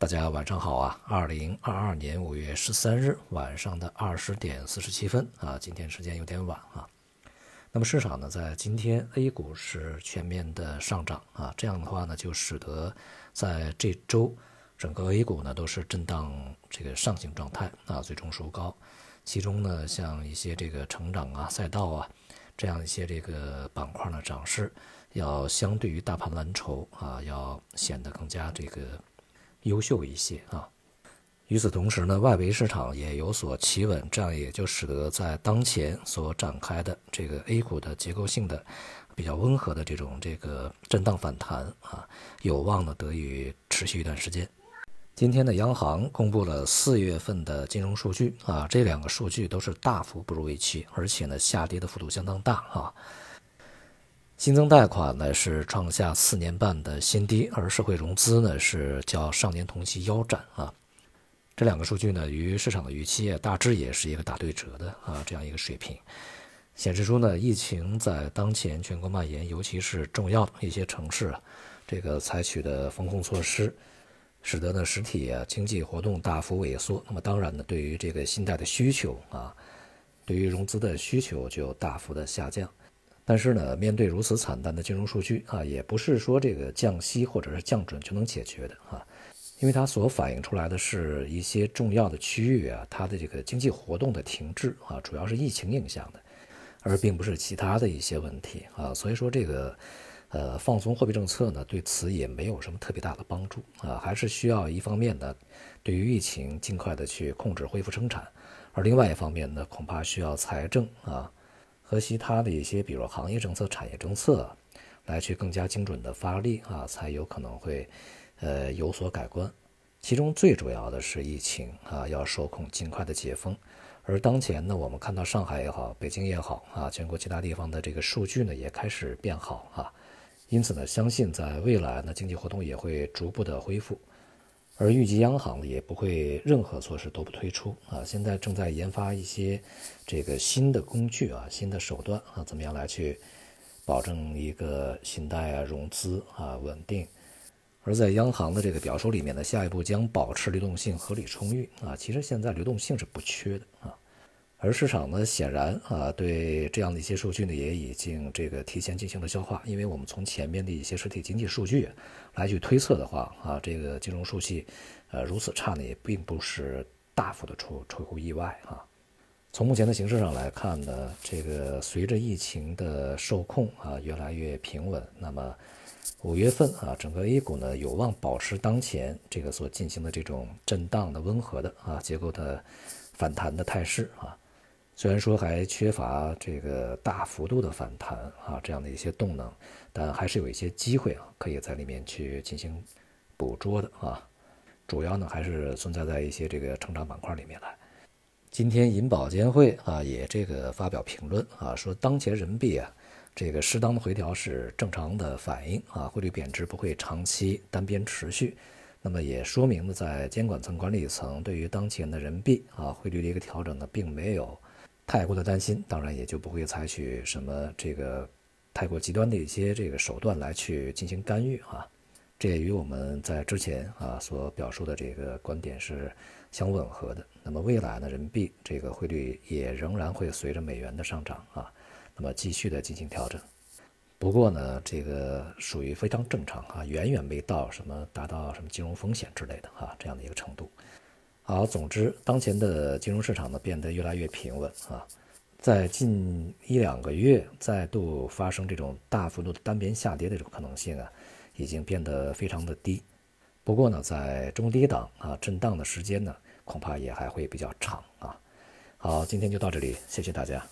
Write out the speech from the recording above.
大家晚上好啊！二零二二年五月十三日晚上的二十点四十七分啊，今天时间有点晚啊。那么市场呢，在今天 A 股是全面的上涨啊，这样的话呢，就使得在这周整个 A 股呢都是震荡这个上行状态啊，最终收高。其中呢，像一些这个成长啊、赛道啊这样一些这个板块呢，涨势要相对于大盘蓝筹啊，要显得更加这个。优秀一些啊。与此同时呢，外围市场也有所企稳，这样也就使得在当前所展开的这个 A 股的结构性的比较温和的这种这个震荡反弹啊，有望呢得以持续一段时间。今天的央行公布了四月份的金融数据啊，这两个数据都是大幅不如预期，而且呢下跌的幅度相当大啊。新增贷款呢是创下四年半的新低，而社会融资呢是较上年同期腰斩啊。这两个数据呢与市场的预期大致也是一个打对折的啊这样一个水平，显示出呢疫情在当前全国蔓延，尤其是重要的一些城市啊，这个采取的风控措施，使得呢实体经济活动大幅萎缩。那么当然呢，对于这个信贷的需求啊，对于融资的需求就大幅的下降。但是呢，面对如此惨淡的金融数据啊，也不是说这个降息或者是降准就能解决的啊，因为它所反映出来的是一些重要的区域啊，它的这个经济活动的停滞啊，主要是疫情影响的，而并不是其他的一些问题啊。所以说这个呃放松货币政策呢，对此也没有什么特别大的帮助啊，还是需要一方面呢，对于疫情尽快的去控制恢复生产，而另外一方面呢，恐怕需要财政啊。和其他的一些，比如行业政策、产业政策，来去更加精准的发力啊，才有可能会，呃，有所改观。其中最主要的是疫情啊，要受控，尽快的解封。而当前呢，我们看到上海也好，北京也好啊，全国其他地方的这个数据呢，也开始变好啊。因此呢，相信在未来呢，经济活动也会逐步的恢复。而预计央行也不会任何措施都不推出啊，现在正在研发一些这个新的工具啊、新的手段啊，怎么样来去保证一个信贷啊、融资啊稳定？而在央行的这个表述里面呢，下一步将保持流动性合理充裕啊，其实现在流动性是不缺的啊。而市场呢，显然啊，对这样的一些数据呢，也已经这个提前进行了消化。因为我们从前面的一些实体经济数据来去推测的话啊，这个金融数据，呃，如此差呢，也并不是大幅的出出乎意外啊。从目前的形势上来看呢，这个随着疫情的受控啊，越来越平稳，那么五月份啊，整个 A 股呢，有望保持当前这个所进行的这种震荡的温和的啊结构的反弹的态势啊。虽然说还缺乏这个大幅度的反弹啊，这样的一些动能，但还是有一些机会啊，可以在里面去进行捕捉的啊。主要呢还是存在在一些这个成长板块里面来。今天银保监会啊也这个发表评论啊，说当前人民币啊这个适当的回调是正常的反应啊，汇率贬值不会长期单边持续。那么也说明呢，在监管层、管理层对于当前的人民币啊汇率的一个调整呢，并没有。太过的担心，当然也就不会采取什么这个太过极端的一些这个手段来去进行干预啊。这也与我们在之前啊所表述的这个观点是相吻合的。那么未来呢，人民币这个汇率也仍然会随着美元的上涨啊，那么继续的进行调整。不过呢，这个属于非常正常啊，远远没到什么达到什么金融风险之类的啊这样的一个程度。好，总之，当前的金融市场呢变得越来越平稳啊，在近一两个月再度发生这种大幅度的单边下跌的这种可能性啊，已经变得非常的低。不过呢，在中低档啊震荡的时间呢，恐怕也还会比较长啊。好，今天就到这里，谢谢大家。